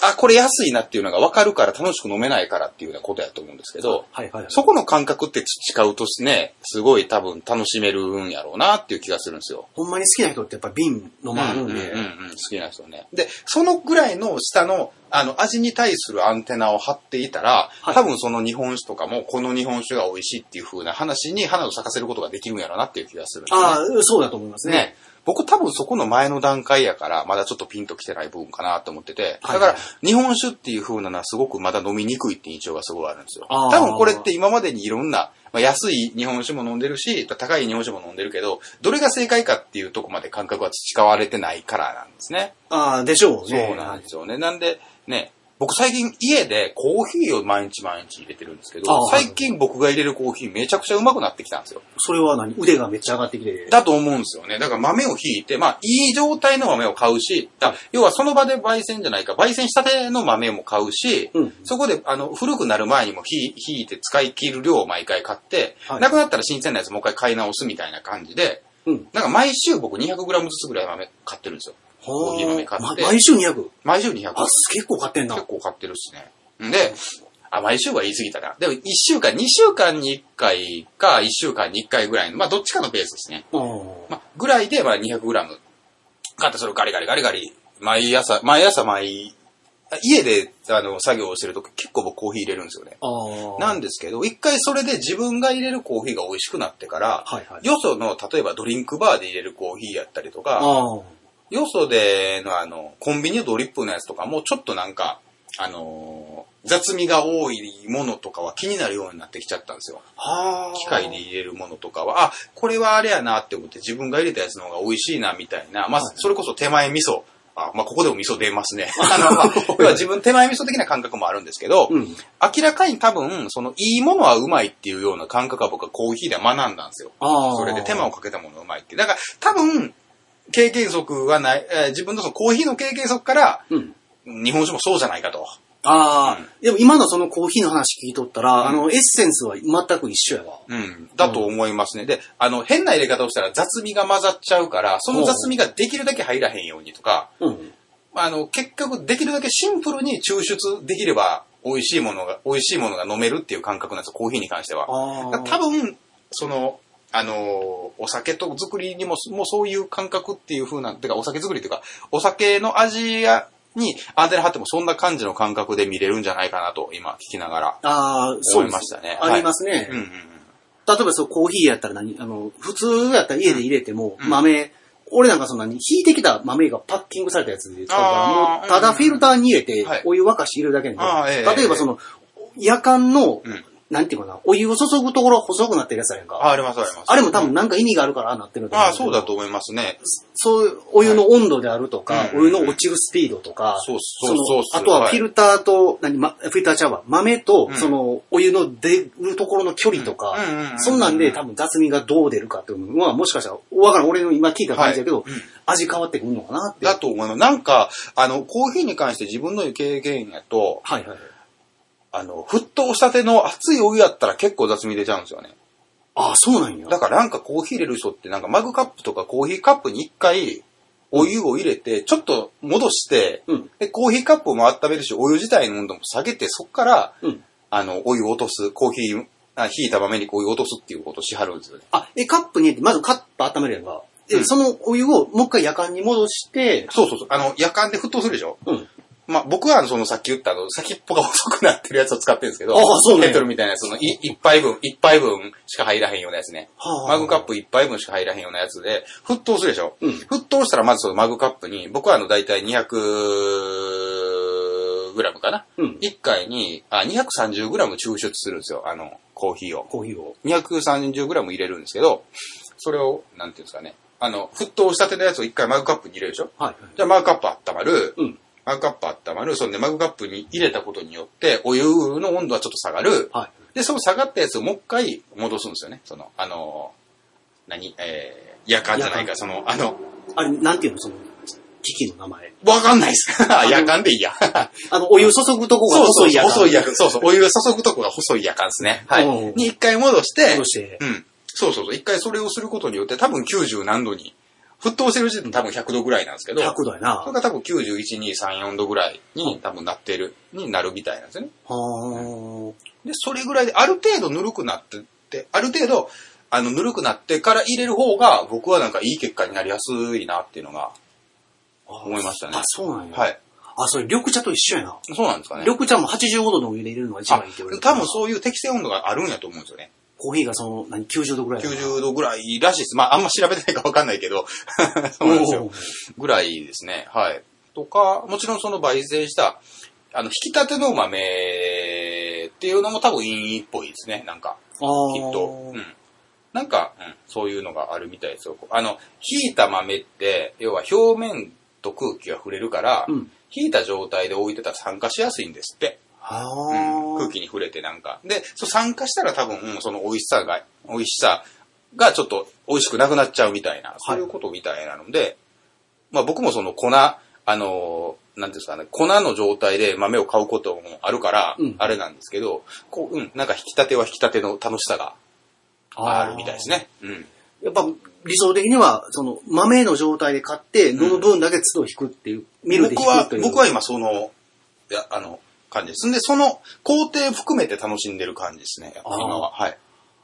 あ、これ安いなっていうのが分かるから楽しく飲めないからっていうようなことやと思うんですけど、はいはい。そこの感覚って培うとね、すごい多分楽しめるんやろうなっていう気がするんですよ。ほんまに好きな人ってやっぱ瓶飲まあるんで、うんうんうんうん好きな人ね。で、そのぐらいの下の、あの、味に対するアンテナを張っていたら、はい多分その日本酒とかも、この日本酒が美味しいっていう風な話に花を咲かせることができるんやろうなっていう気がするね。ああ、そうだと思いますね。ね。僕多分そこの前の段階やから、まだちょっとピンときてない部分かなと思ってて、はいだから日本酒っていう風なのはすごくまだ飲みにくいって印象がすごいあるんですよ。多分これって今までにいろんな、まあ、安い日本酒も飲んでるし、高い日本酒も飲んでるけど、どれが正解かっていうとこまで感覚は培われてないからなんですね。ああ、でしょうね。そうなんですよね。なんで、ね、僕最近家でコーヒーを毎日毎日入れてるんですけど最近僕が入れるコーヒーめちゃくちゃうまくなってきたんですよ。それは何？腕がめっちゃ上がってきて。だと思うんですよね。だから豆をひいて、まあ、いい状態の豆を買うし、あ要はその場で焙煎じゃないか、焙煎したての豆も買うし、うんそこで、あの、古くなる前にもひひいて使い切る量を毎回買って、はいなくなったら新鮮なやつもう一回買い直すみたいな感じで、うん。なんか毎週僕 200g ずつぐらい豆買ってるんですよ。コーヒー豆買ってま毎週200。毎週200。あ、結構買ってんな。結構買ってるっすね。で、あ、毎週は言い過ぎたな。でも1週間、2週間に1回か1週間に1回ぐらいの、まあどっちかのペースですね。うんまあ、ぐらいで、まあ、200グラム買って、それをガリガリガリガリ、毎朝、毎朝毎、家で、あの、作業をしてると結構僕コーヒー入れるんですよね。なんですけど、一回それで自分が入れるコーヒーが美味しくなってから、はいはい。よその、例えばドリンクバーで入れるコーヒーやったりとか。よそでのあの、コンビニのドリップのやつとかもちょっとなんか、あのー雑味が多いものとかは気になるようになってきちゃったんですよ。はあ。機械で入れるものとかは、あ、これはあれやなって思って自分が入れたやつの方が美味しいなみたいな、まあ、それこそ手前味噌。あ、まあ、ここでも味噌出ますね。[laughs] あの、まあ、要は自分手前味噌的な感覚もあるんですけど、うん。明らかに多分、その、いいものはうまいっていうような感覚は僕はコーヒーで学んだんですよ。ああ。それで手間をかけたものがうまいって。だから、多分、経験則はない、えー自分のそのコーヒーの経験則から、うん。日本酒もそうじゃないかと。ああ、うんでも今のそのコーヒーの話聞いとったら、あの、エッセンスは全く一緒やわ。うん。だと思いますね。で、あの、変な入れ方をしたら雑味が混ざっちゃうから、その雑味ができるだけ入らへんようにとか、うん。あの、結局できるだけシンプルに抽出できれば、美味しいものが、美味しいものが飲めるっていう感覚なんですよ、コーヒーに関しては。ああ。多分、その、あの、お酒と作りにも、もうそういう感覚っていう風な、てかお酒作りっていうか、お酒の味やにアンテナ張ってもそんな感じの感覚で見れるんじゃないかなと、今聞きながらああ、そう思いましたね。ありますね。はい。うんうんうん。例えばそう、コーヒーやったら何あの、普通やったら家で入れても、うん。豆、俺なんかそんなに、引いてきた豆がパッキングされたやつで使うから、もう、ただフィルターに入れてはい、お湯沸かして入れるだけなんで、例えばその、夜間の、うんなんていうかな、お湯を注ぐところ細くなってるやつやんか。あ、ありますあります。あれも多分なんか意味があるからああなってるんああ、そうだとと思いますね。そういうお湯の温度であるとか、はいお湯の落ちるスピードとか、そうそうそう。あとはフィルターと、何、ま、フィルターちゃうわ、豆とう、んその、お湯の出るところの距離とか、そんなんで多分雑味がどう出るかっていうのは、もしかしたら、わからん、俺の今聞いた感じだけど、はいうん味変わってくるのかなって。だと思います。なんか、あの、コーヒーに関して自分の経験やと、はいはい。あの、沸騰したての熱いお湯やったら結構雑味出ちゃうんですよね。ああ、そうなんや。だからなんかコーヒー入れる人ってなんかマグカップとかコーヒーカップに一回お湯を入れて、ちょっと戻して、うん。で、コーヒーカップも温めるし、お湯自体の温度も下げて、そこから、うん。あの、お湯を落とす、コーヒー、あ引いた豆にお湯を落とすっていうことをしはるんですよね。あ、え、カップにまずカップ温めるやんか。で、うんそのお湯をもう一回夜間に戻して、そうそうそう。あの、夜間で沸騰するでしょうん。まあ、僕はそのさっき言ったあの、先っぽが細くなってるやつを使ってるんですけど、ああケトルみたいなやつのい一杯分、一杯分しか入らへんようなやつね。はあマグカップ一杯分しか入らへんようなやつで、沸騰するでしょ、うん沸騰したらまずそのマグカップに、僕はあの、だいたい200グラムかな、うん。?1 回に、あ、230グラム抽出するんですよ、あの、コーヒーを。コーヒーを。230グラム入れるんですけど、それを、なんていうんですかね。あの、沸騰したてのやつを一回マグカップに入れるでしょ？はい。じゃあマグカップ温まる。うん。マグカップ温まる。そんでマグカップに入れたことによって、お湯の温度はちょっと下がる。はい。で、その下がったやつをもう一回戻すんですよね。その、あの、何？えー、夜間じゃないか、夜間その、あの、あれ、なんていうのその、機器の名前。わかんないです。[laughs] 夜間でいいや。[laughs] あの、お湯注ぐとこがそうそう細い夜間。そうそう。お湯を注ぐとこが細い夜間ですね。はうんい。に一回戻して、戻して。うん。そうそうそう。一回それをすることによって、多分90何度に、沸騰してる時点で多分100度ぐらいなんですけど、100度やな。それが多分91、2、3、4度ぐらいに多分なってる、になるみたいなんですよね。はで、それぐらいである程度ぬるくなってって、ある程度、あの、ぬるくなってから入れる方が、僕はなんかいい結果になりやすいなっていうのがあ。思いましたねあ、。そうなんや。はい。あ、それ緑茶と一緒やな。そうなんですかね。緑茶も85度のお湯で入れるのが一番いいって言われる。多分そういう適正温度があるんやと思うんですよね。コーヒーがその、何、90度ぐらい。90度ぐらいらしいです。まあ、あんま調べてないかわかんないけど、[laughs] そうなんですよぐらいですね。はい。とか、もちろんその焙煎した、あの、引き立ての豆っていうのも多分いいっぽいですね。なんか、きっと。うん。なんか、うん、そういうのがあるみたいですよ。あの、引いた豆って、要は表面と空気が触れるから、うん。引いた状態で置いてたら酸化しやすいんですって。あうん、ー空気に触れてなんか。で、そう酸化したら多分、うんその美味しさが、美味しさがちょっと美味しくなくなっちゃうみたいな、そういうことみたいなので、まあ僕もその粉、あのー、なんですかね、粉の状態で豆を買うこともあるから、うんあれなんですけど、こう、うん、なんか引き立ては引き立ての楽しさがあるみたいです。ね。うん。やっぱ理想的には、その豆の状態で買って飲む分だけ都度引くっていう、ミルで僕は引くという。、僕は今その、いや、あの、感じです。んで、その工程含めて楽しんでる感じですね、今は。はい。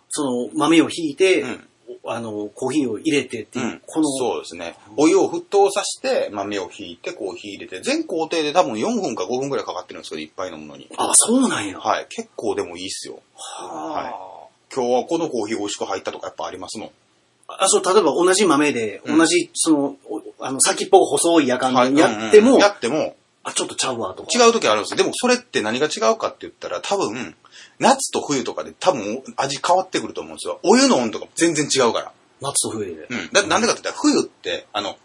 その豆を引いて、うんあの、コーヒーを入れてっていう、うん、この、そうですね。お湯を沸騰させて、豆をひいて、コーヒー入れて、全工程で多分4分か5分くらいかかってるんですけど、いっぱい飲むのに。あ、そうなんや。はい。結構でもいいっすよ。は今日はこのコーヒー美味しく入ったとかやっぱありますもん。あ、そう、例えば同じ豆で、うん同じ、その、おあの、先っぽが細い夜間はいにやっても、うんうんやっても、あ、ちょっとちゃうわとか。違う時あるんですよ。でもそれって何が違うかって言ったら、多分、夏と冬とかで多分味変わってくると思うんですよ。お湯の温度が全然違うから。夏と冬で。うん。だなんでかって言ったら、冬って、あの、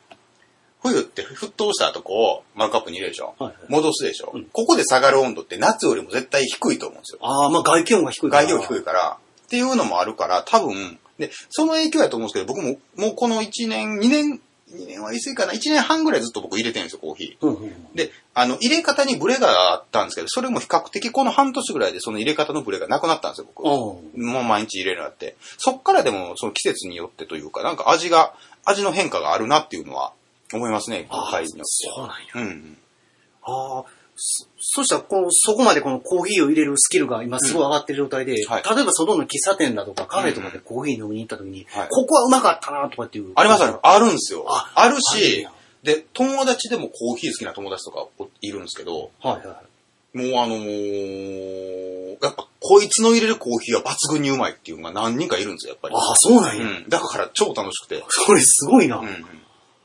冬って沸騰したとこをマグカップに入れるでしょ？はいはい戻すでしょ、うんここで下がる温度って夏よりも絶対低いと思うんですよ。ああ、まあ外気温が低いから。外気温低いから。っていうのもあるから、多分、で、その影響やと思うんですけど、僕も、もうこの1年、2年、2年は言い過ぎかな、1年半ぐらいずっと僕入れてるんですよ、コーヒー。うんうんうん。で、あの、入れ方にブレがあったんですけど、それも比較的この半年ぐらいでその入れ方のブレがなくなったんですよ、僕。もう毎日入れるようになって。そっからでも、その季節によってというか、なんか味が、味の変化があるなっていうのは思いますね、あ会によって。そうなんや。うん。ああ、そそしたらこの、そこまでこのコーヒーを入れるスキルが今すごい上がってる状態で、はい例えば外の喫茶店だとかカフェとかでコーヒー飲みに行った時に、はいここはうまかったなとかっていう。ありますある。あるんですよ。ああるしや、で、友達でもコーヒー好きな友達とかおいるんですけど、はいはもうあのーやっぱこいつの入れるコーヒーは抜群にうまいっていうのが何人かいるんですよ、やっぱい。り。ああ、そうなんや。うん。だから超楽しくて。それすごいな。うんうん。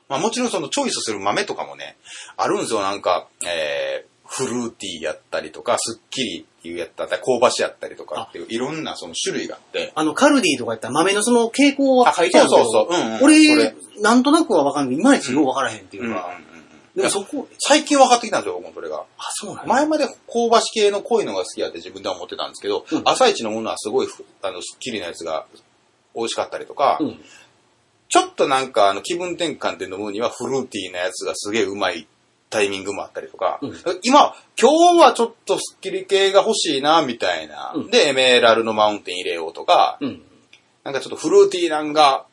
まあもちろんそのチョイスする豆とかもね、あるんですよ、なんか、えー、フルーティーやったりとか、スッキリっていうやったり、香ばしやったりとかっていう、いろんなその種類があって。あの、カルディとかやったら豆のその傾向は書いてあるけど、あそうそうそううんうんそ俺れ、なんとなくはわかんない。いまいちようわからへんっていううんうんうんか。でもそこ、最近分かってきたんですよ、僕もそれが。あ、そうなんや。前まで香ばし系の濃いのが好きやって自分では思ってたんですけど、うん朝一のものはすごいふあの、スッキリなやつが美味しかったりとか、うん。ちょっとなんかあの気分転換で飲むにはフルーティーなやつがすげえうまいタイミングもあったりとか、うん今、今日はちょっとスッキリ系が欲しいな、みたいな、うんで、エメラルのマウンテン入れようとか、うん。なんかちょっとフルーティーなんが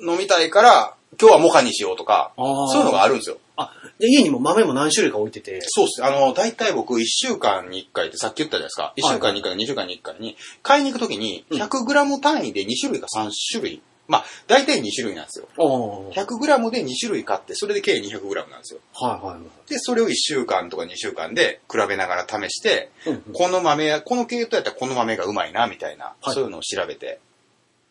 飲みたいから、今日はモカにしようとか、そういうのがあるんですよ。あ、で、家にも豆も何種類か置いてて。そうっす。あの、大体僕1週間に1回ってさっき言ったじゃないですか。1週間に1回か2週間に1回に、買いに行くときにうん 100g 単位で2種類か3種類。まあ、大体2種類なんですよ。ああ。はい 100g で2種類買って、それで計 200g なんですよ。はいで、それを1週間とか2週間で比べながら試して、はい。うんこの豆や、この系統やったらこの豆がうまいな、みたいな、はいそういうのを調べて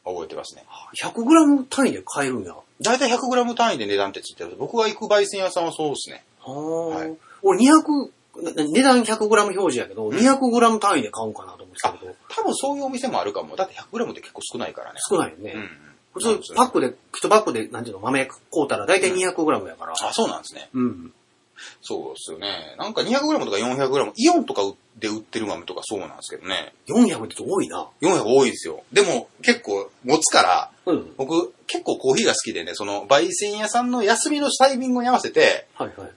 覚えてますね。100g 単位で買えるんや。は大体 100g 単位で値段ってついてる僕が行く焙煎屋さんはそうですね。あ、はい俺200、な値段 100g 表示やけど、ん 200g 単位で買おうかなと思ってたけど、多分そういうお店もあるかも。だって 100g って結構少ないからね。少ないよね。うんうん。普通、パックで、1パックで、なんていうの、豆買うたら大体 200g やから。あ、そうなんですね。うん。そうですよね。なんか 200g とか 400g、イオンとかで売ってる豆とかそうなんですけどね。400って多いな。400多いですよ。でも結構持つから、うん。僕結構コーヒーが好きでね、その焙煎屋さんの休みのタイミングに合わせて、はいはい。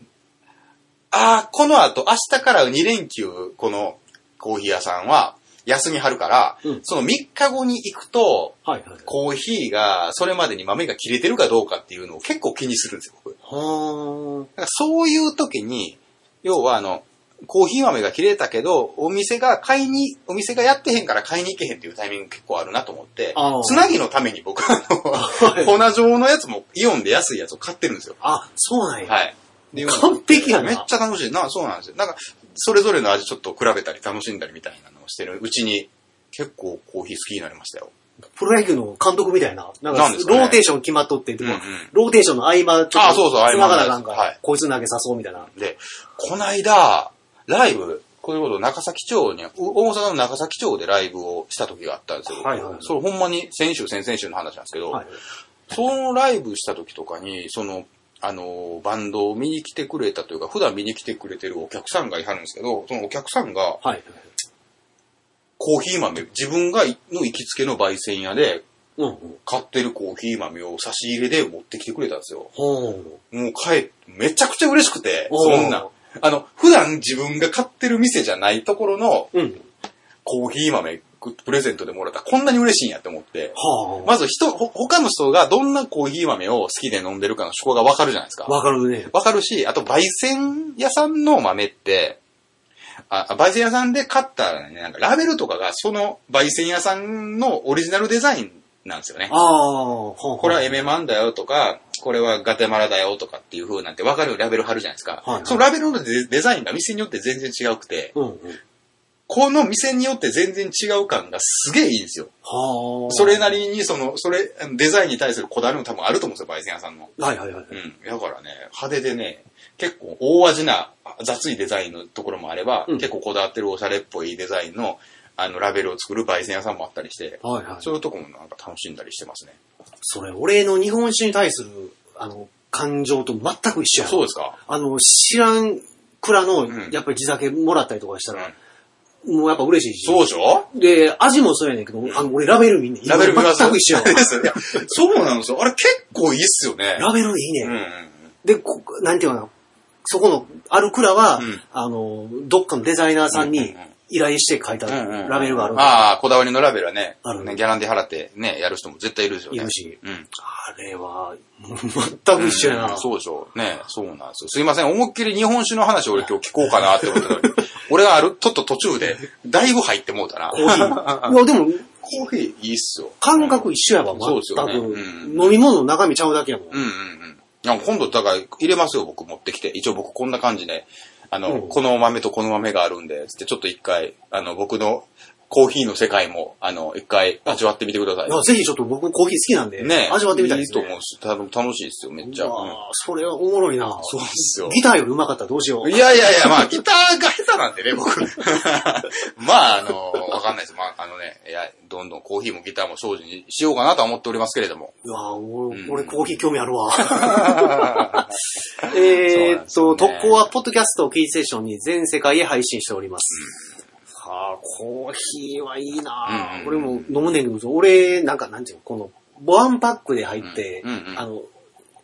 ああ、この後明日から2連休、このコーヒー屋さんは休みはるから、うんその3日後に行くと、はいはい。コーヒーがそれまでに豆が切れてるかどうかっていうのを結構気にするんですよ、僕。はだからそういう時に、要はあの、コーヒー豆が切れたけど、お店が買いに、お店がやってへんから買いに行けへんっていうタイミング結構あるなと思ってつなぎのために僕あはいの、粉状のやつもイオンで安いやつを買ってるんですよ。あ。あ、そうなんや。はい。で完璧やなめっちゃ楽しいな、そうなんですよ。なんか、それぞれの味ちょっと比べたり楽しんだりみたいなしてるうちに、結構コーヒー好きになりましたよ。プロ野球の監督みたいな。なんか、なんですかねローテーション決まっとって、でもうんうんローテーションの合間、ちょっと、あそうそう合間つながなあかんから、はいこいつ投げさそうみたいな。で、こないだ、ライブ、こういうこと中崎町に、う大阪の中崎町でライブをした時があったんですよ。はいはいそれほんまに先週、先々週の話なんですけど、はい。そのライブした時とかに、その、あの、バンドを見に来てくれたというか、普段見に来てくれてるお客さんがいはるんですけど、そのお客さんがはい。コーヒー豆、自分がの行きつけの焙煎屋でうんうん。買ってるコーヒー豆を差し入れで持ってきてくれたんですよ。ほう。もう帰って、めちゃくちゃ嬉しくて、おーそんな。あの、普段自分が買ってる店じゃないところのうん。コーヒー豆プレゼントでもらったらこんなに嬉しいんやって思って。はあ。まず人、ほ他の人がどんなコーヒー豆を好きで飲んでるかの趣向がわかるじゃないですか。わかるね。わかるし、あと焙煎屋さんの豆って、あ、焙煎屋さんで買ったらね、なんかラベルとかがその焙煎屋さんのオリジナルデザインなんですよねあ。あ、これはエメマンだよとか、これはガテマラだよとかっていう風なんて分かるラベル貼るじゃないですか。はいはいそのラベルのデデザインが店によって全然違くて、うんうん。この店によって全然違う感がすげえいいんですよ。はあ。それなりに、その、それ、デザインに対するこだわりも多分あると思うんですよ、焙煎屋さんの。はいはいはい。うん。だからね、派手でね、結構大味な雑いデザインのところもあれば、うん結構こだわってるおしゃれっぽいデザインの、あの、ラベルを作る焙煎屋さんもあったりして、はいはい。そういうとこもなんか楽しんだりしてますね。それ、俺の日本酒に対する、あの、感情と全く一緒やそうですかあの、知らん蔵のん、やっぱり地酒もらったりとかしたら、もうやっぱ嬉しいし。そうでしょ？で、味もそうやねんけど、あの、俺ラベル見んねん。ラベル見ます。全く一緒 [laughs] そうなんですよ。あれ結構いいっすよね。ラベルいいね、うんうんで、こなんていうの？かな、そこの、ある蔵は、うん。あの、どっかのデザイナーさんにうんうんうん依頼して書いたうんうんうんラベルがある。ああ、こだわりのラベルはね、あるねギャランディ払ってね、やる人も絶対いるでしょうね。いるし。うん。あれは、全く一緒やな。うんそうでしょう。ね、そうなんですよ。すいません、思いっきり日本酒の話を俺今日聞こうかなって思ってたのに [laughs] 俺がある、ちょっと途中で、だいぶ入ってもうたな。コーヒー。いや、でも、コーヒーいいっすよ。感覚一緒やわ、そうですよね全く。うん飲み物の中身ちゃうだけやもん。うんうんうん。今度、だから入れますよ、僕持ってきて。一応僕こんな感じで、あの、うん。この豆とこの豆があるんで、つってちょっと一回、あの、僕のコーヒーの世界も、あの、一回味わってみてくださいい。やぜひちょっと僕コーヒー好きなんで、ね味わってみたいです、ね。いいと思うし、た楽しいですよ、めっちゃ。うわうんーそれはおもろいな。そうですよ。ギターより上手かったらどうしよう。いやいやいや、まあ、[laughs] ギターが下手なんでね、僕。[laughs] まあ、あの、わかんないです。まあ、あのね、いや、どんどんコーヒーもギターも精進にしようかなとは思っておりますけれども。いやー俺、うん俺コーヒー興味あるわ。[laughs] えーっと、ね特攻はポッドキャストをキーステーションに全世界へ配信しております。はあ、コーヒーはいいな、うんうん俺も飲むねんけど、俺、なんか、なんていうの、この、ワンパックで入って、うんうんうんあの、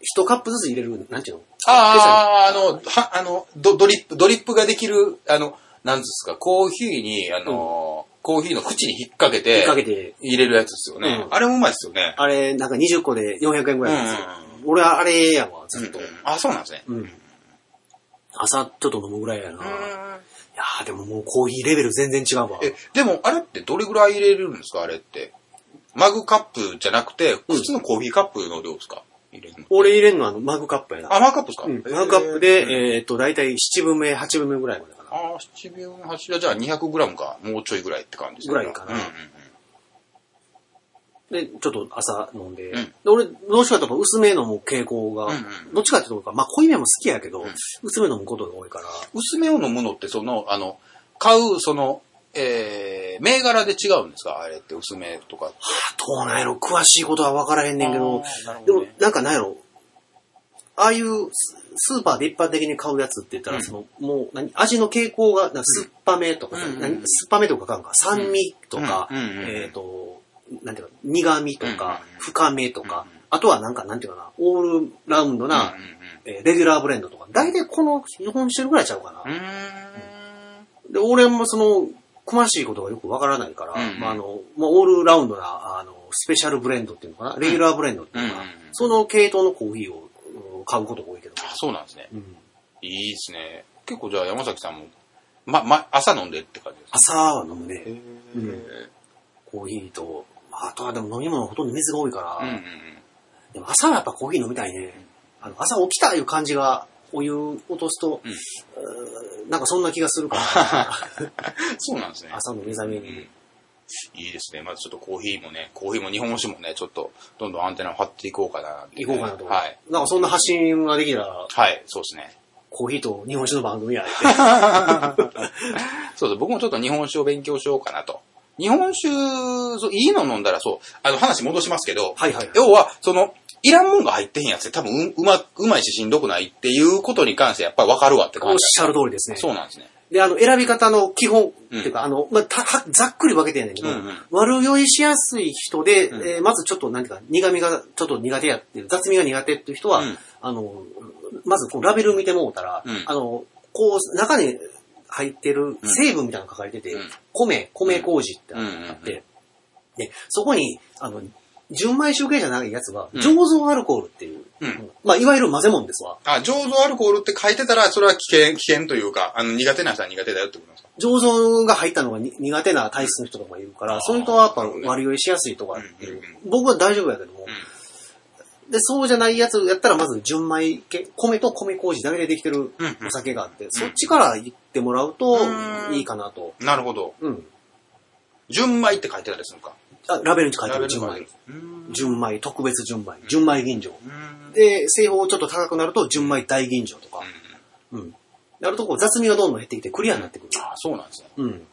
一カップずつ入れる、なんていうの？ああ、あの、は、あの、ドドリップ、ドリップができる、あの、なんですか、コーヒーに、あの、コーヒーの口に引っ掛けて、引っ掛けて、入れるやつですよね。うんあれもうまいですよね。あれ、なんか20個で400円ぐらいなんですよ。う俺はあれやわ、ずっと。うんあ、そうなんですね。うん。朝ちょっと飲むぐらいやな。いうんやーでももうコーヒーレベル全然違うわ。え、でもあれってどれぐらい入れるんですか？あれって。マグカップじゃなくて、普通のコーヒーカップの量ですか？入れるの。俺入れるのはあのマグカップやな。あ、マグカップですか？うん、マグカップで、ええーっと、だいたい7分目、8分目ぐらいまでかな。ああ、7秒の8じゃあ 200g か、もうちょいぐらいって感じですねぐらいかなうんうんで、ちょっと朝飲んで。うん。で俺、どうしようかと薄め飲む傾向が、うんうん。どっちかっていうと、まあ濃いめも好きやけど、ん。薄め飲むことが多いから。薄めを飲むのって、その、あの、買う、その、えー、銘柄で違うんですか？あれって薄めとか。どうなんやろ？詳しいことは分からへんねんけど、あーなるほでもなんかなんやろ？ああいうススーパーで一般的に買うやつって言ったら、うん。その、もう、何、味の傾向が、なんか酸っぱめとかさ、うん何？酸っぱめとかかんか、酸味とか、うんうんうんえっ、と、なんていうか、苦味とか、うん深めとか、うんあとはなんか、なんていうかな、オールラウンドな、えーレギュラーブレンドとか、大体この4本種類ぐらいちゃうかな。で、俺もその、詳しいことがよくわからないから、うんまあ、あの、まあ、オールラウンドな、あの、スペシャルブレンドっていうのかな、レギュラーブレンドっていうのかその系統のコーヒーをうん買うことが多いけど。あそうなんですね。うん。いいですね。結構じゃあ山崎さんも、ま、ま、朝飲んでって感じですか？朝は飲むね、コーヒーと、あとはでも飲み物ほとんど水が多いから、うんうんうん。でも朝はやっぱコーヒー飲みたいね。あの朝起きたいう感じが、お湯落とすと、うんなんかそんな気がするから、[laughs] そうなんですね。朝の目覚めに。いいですね。まずちょっとコーヒーもね、コーヒーも日本酒もね、ちょっとどんどんアンテナを張っていこうかなね、行こうかなと。はい。なんかそんな発信ができたら、はい、そうですね。コーヒーと日本酒の番組やって。[laughs] そうそう、僕もちょっと日本酒を勉強しようかなと。日本酒、そういいの飲んだらそう、あの話戻しますけど、はいはい。要は、その、いらんもんが入ってへんやつって多分ううま、うまいししんどくないっていうことに関してやっぱりわかるわっておっ感じ。しゃる通りですね。そうなんですね。で、あの、選び方の基本、っていうか、あの、まあ、ざっくり分けてんねんけど、うんうん悪酔いしやすい人で、うんえーまずちょっと、なんていうか、苦味がちょっと苦手やっていう、雑味が苦手っていう人は、うんあの、まずこうラベル見てもうたら、うんあの、こう、中に入ってる成分みたいなのが書かれてて、うん。米、米麹ってあって、うんうんうん。で、そこに、あの、純米酒系じゃないやつは、うん。醸造アルコールっていう、うん。まあ、いわゆる混ぜ物ですわ。あ、醸造アルコールって書いてたら、それは危険、危険というか、あの、苦手な人は苦手だよってことですか？醸造が入ったのがに苦手な体質の人とかもいるから、そういう人はやっぱなるほどね。割り酔いしやすいとかっていう。うんうんうん。僕は大丈夫やけども、で、そうじゃないやつやったらまず純米系、米と米麹だけでできてるうんうん。お酒があって、そっちから言ってもらうとうんいいかなと。なるほど。うん。純米って書いてたりするのか？あラベルに書いてラベる純米ルに書いて。るうん純米、特別純米、純米吟醸。うんで、製法ちょっと高くなると純米大吟醸とか。うんうん。なるとこう雑味がどんどん減ってきてクリアになってくる。あ、そうなんですね。うん。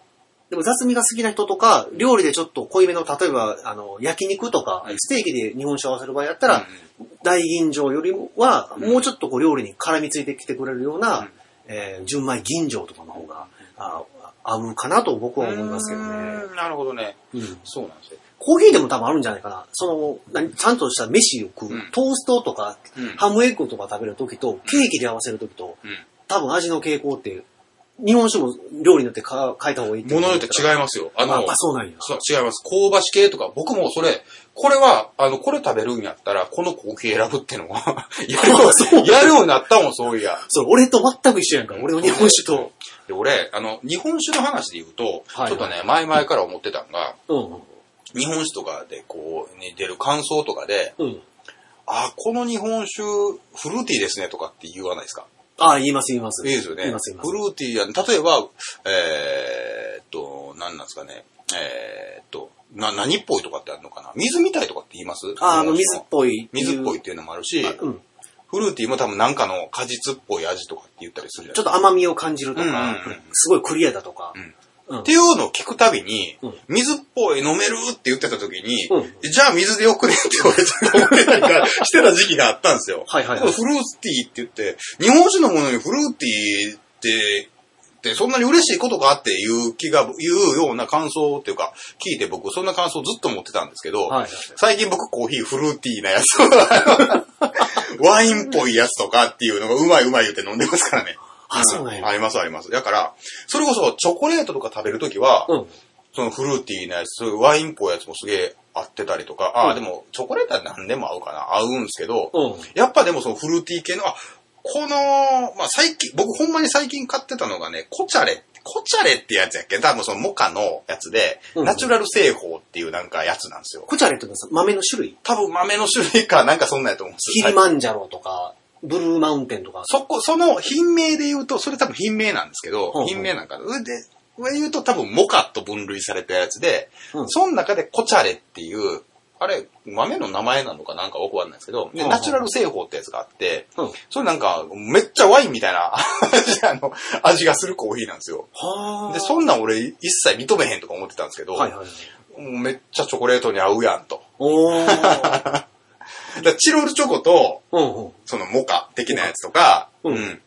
でも雑味が好きな人とか、料理でちょっと濃いめの、例えば、あの、焼肉とか、うんステーキで日本酒を合わせる場合やったら、うん大吟醸よりは、うんもうちょっとこう料理に絡みついてきてくれるような、うんえー純米吟醸とかの方が、あ合うかなと僕は思いますけどね。うんなるほどね。うんそうなんですよ。コーヒーでも多分あるんじゃないかな。その、何ちゃんとした飯を食う、うんトーストとか、うんハムエッグとか食べるときと、ケーキで合わせるときと、うん多分味の傾向って、日本酒も料理によってか変えた方がいいものによって違いますよ。あの、ああ、そうなんや。そう違います。香ばし系とか、僕もそれ、これは、あの、これ食べるんやったら、このコーヒー選ぶってのは、[laughs] やるようやるようになったもん、そういや。そう、俺と全く一緒やんか。俺の日本酒と。で俺、あの、日本酒の話で言うと、はいちょっとね、前々から思ってたんが、うん。日本酒とかでこう、ね、出る感想とかで、うん。あ、この日本酒、フルーティーですねとかって言わないですか？ああ、言います言います。いいですよね。言います言いますフルーティーや、例えば、えーっと、何なんですかね。えーっと、な、何っぽいとかってあるのかな水みたいとかって言います？ああ、あの、水っぽい。い。水っぽいっていうのもあるし、うん。フルーティーも多分なんかの果実っぽい味とかって言ったりするじゃないちょっと甘みを感じるとか、うんうんうんすごいクリアだとか。うんっていうのを聞くたびに、うん。水っぽい飲めるって言ってた時に、うん。じゃあ水でよくねって言われた思ってたりがしてた時期があったんですよ。はいはいはい。フルーティーって言って、日本酒のものにフルーティーって、ってそんなに嬉しいことかっていう気が、言うような感想っていうか、聞いて僕そんな感想ずっと持ってたんですけど、はいはい。最近僕コーヒーフルーティーなやつを、[laughs] ワインっぽいやつとかっていうのがうまいうまい言って飲んでますからね。あ、そうなんや。ありますあります。だから、それこそチョコレートとか食べるときは、うん。そのフルーティーなやつ、そういうワインっぽいやつもすげえ合ってたりとか、ああ、うんでもチョコレートは何でも合うかな。合うんですけど、うん。やっぱでもそのフルーティー系の、あ、この、まあ最近、僕ほんまに最近買ってたのがね、コチャレ、コチャレってやつやっけ？多分そのモカのやつで、うんナチュラル製法っていうなんかやつなんですよ。コチャレってのはさ豆の種類？多分豆の種類かなんかそんなんやと思うんですキリマンジャロとか、ブルーマウンテンとか。そこ、その品名で言うと、それ多分品名なんですけど、ほうほう品名なんかで、上で言うと多分モカと分類されたやつで、うんその中でコチャレっていう、あれ、豆の名前なのかなんかわかんないですけど、ナチュラル製法ってやつがあって、うん。それなんか、めっちゃワインみたいな味 [laughs] あの味がするコーヒーなんですよ。はあ。で、そんなん俺一切認めへんとか思ってたんですけど、はいはい。めっちゃチョコレートに合うやんと。[laughs] チロルチョコと。そのモカ的なやつとか、うんうん。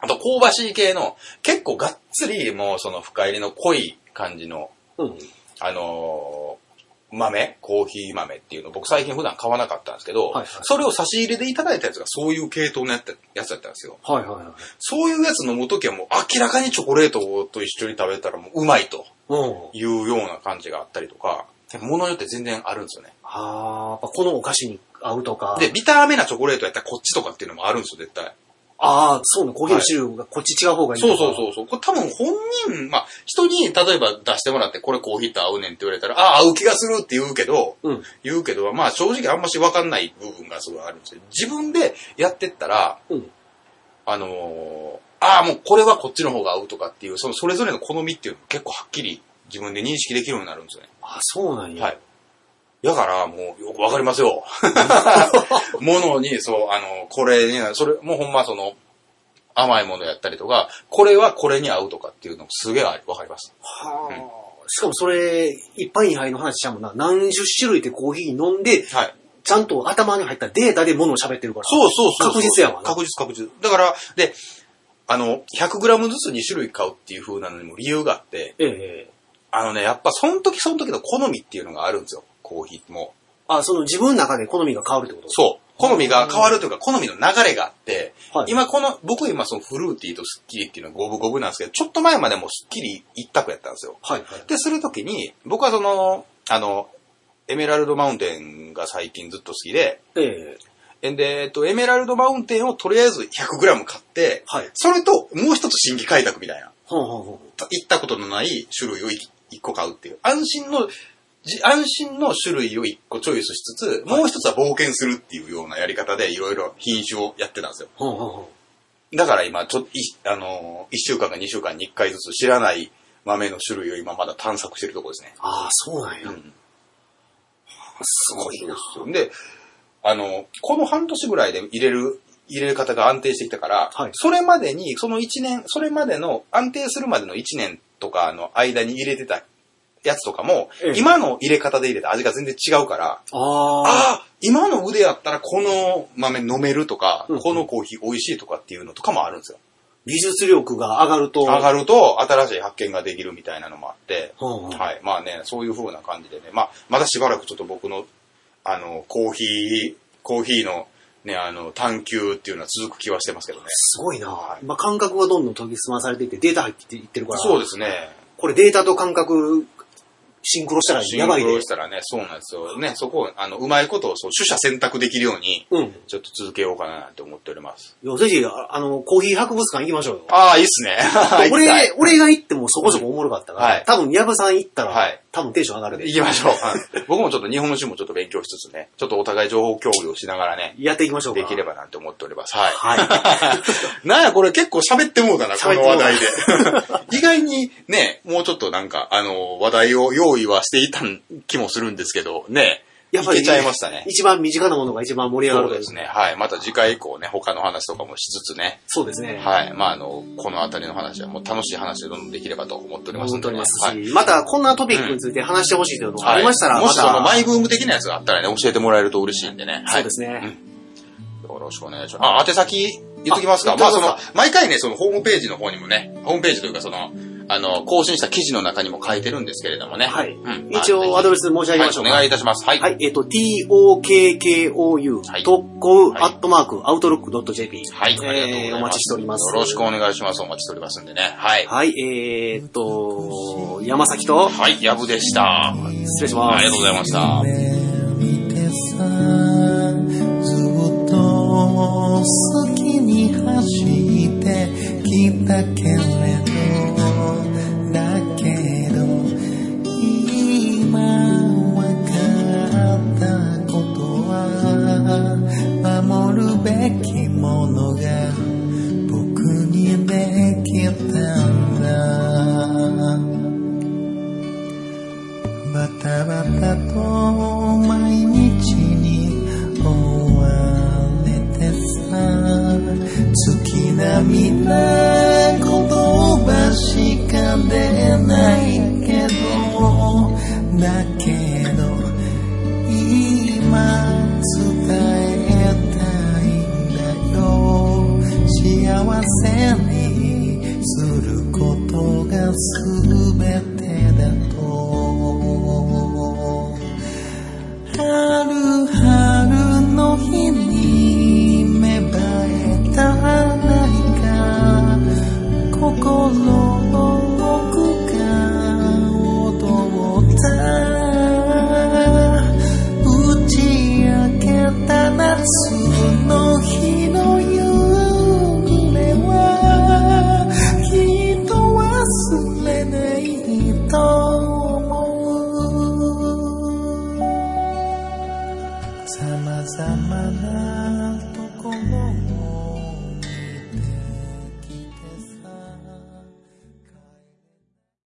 あと香ばしい系の、結構がっつりもうその深入りの濃い感じの、うん。あのー豆、コーヒー豆っていうの僕最近普段買わなかったんですけど、はいはいそれを差し入れでいただいたやつがそういう系統のやつだったんですよ。はいはいはい。そういうやつ飲むときはもう明らかにチョコレートと一緒に食べたらもううまいとうん。いうような感じがあったりとか、ものによって全然あるんですよね。ああ、やっぱこのお菓子に合うとか。で、ビターめなチョコレートやったらこっちとかっていうのもあるんですよ、絶対。ああ、そうね。コーヒーの種類がこっち違う方がいいとか。そうそうそうそう。これ多分本人、まあ、人に例えば出してもらって、これコーヒーと合うねんって言われたら、ああ、合う気がするって言うけど、う。うん。言うけど、まあ正直あんましわかんない部分がすごいあるんですよ。自分でやってったら、うん。あのーああ、もうこれはこっちの方が合うとかっていう、そのそれぞれの好みっていうの結構はっきり自分で認識できるようになるんですよね。あそうなんや。はい。だから、もう、よくわかりますよ。[laughs] ものに、そう、あの、これに、それ、もうほんまその、甘いものやったりとか、これはこれに合うとかっていうのすげえわかります。はあ。しかもそれ、一杯二杯の話しちゃうもんな。何十種類ってコーヒー飲んで、はい。ちゃんと頭に入ったデータで物を喋ってるから。そうそうそう。確実やわな確実確実。だから、で、あの、100g ずつ2種類買うっていう風なのにも理由があって、ええ。あのね、やっぱその時その時の好みっていうのがあるんですよ。コーヒーも。あ、その自分の中で好みが変わるってこと？そう。好みが変わるというか、好みの流れがあって、はい今この、僕今そのフルーティーとスッキリっていうのは五分五分なんですけど、ちょっと前までもスッキリ一択やったんですよ。はいはい。で、するときに、僕はその、あの、エメラルドマウンテンが最近ずっと好きで、ええ。えんで、えっと、エメラルドマウンテンをとりあえず 100g 買って、はい。それともう一つ新規開拓みたいな。行ったことのない種類を一一個買うっていう。安心の、じ安心の種類を一個チョイスしつつ、もう一つは冒険するっていうようなやり方でいろいろ品種をやってたんですよ。だから今、ちょっと、いあのー、一週間か二週間に一回ずつ知らない豆の種類を今まだ探索してるところですね。ああ、そうなんや。うんすごいな。で、あの、この半年ぐらいで入れる、入れ方が安定してきたから、はいそれまでに、その1年、それまでの、安定するまでの1年とかの間に入れてたやつとかも、ええ今の入れ方で入れた味が全然違うから、ああ。今の腕やったらこの豆飲めるとか、うんこのコーヒー美味しいとかっていうのとかもあるんですよ。技術力が上がると。上がると新しい発見ができるみたいなのもあって、ほんほんはい。まあね、そういう風な感じでね。まあ、まだしばらくちょっと僕の、あの、コーヒー、コーヒーのね、あの、探求っていうのは続く気はしてますけどね。すごいな、はいまあ、感覚がどんどん研ぎ澄まされていってデータ入っていってるから。そうですね。これデータと感覚シンクロしたらシンやばいでクロ。したらね、そうなんですよ。ね、そこを、あの、うまいことを、そう、取捨選択できるように、うん。ちょっと続けようかなって思っております。いやぜひ、ああの、コーヒー博物館行きましょうよ。ああ、いいっすね。[laughs] 俺、俺が行ってもそこそこおもろかったから、はい多分、ヤブさん行ったら、はい分テンション上がるで。行きましょう。うん僕もちょっと日本酒もちょっと勉強しつつね、ちょっとお互い情報共有をしながらね、やっていきましょうか。できればなんて思っております。はい。はい。[laughs] なんや、これ結構喋ってもうだな、この話題で。[laughs] 意外にね、もうちょっとなんか、あの、話題を用意はしていた気もするんですけど、ね、やっぱりいけちゃいましたね。一番身近なものが一番盛り上がるそうですね。はい。また次回以降ね、他の話とかもしつつね、そうですね。はい。まあ、あの、このあたりの話はもう楽しい話でどんどんできればと思っております思っておんでね、りますし、はい。またこんなトピックについて話してほしいというのがあはいりましたら、もしそのマイブーム的なやつがあったらね、教えてもらえると嬉しいんでね。はいそうですね。よろしくお願いします。あ、宛先言っときますか。あまあその、毎回ね、そのホームページの方にもね、ホームページというかその、あの、更新した記事の中にも書いてるんですけれどもね。はいうん一応アドレス申し上げましょうか。はい、お願いいたします。はい。はい、えっ、と、tokkou、はい特攻、はいアットマーク、アウトロック .jp。はい、ありがとうございえー、ます。お待ちしております。よろしくお願いします。お待ちしておりますんでね。はい。はい、えーっと、山崎と、はい、やぶでした。失礼します。ありがとうございました。見てさずっと好きに走ってきたけれど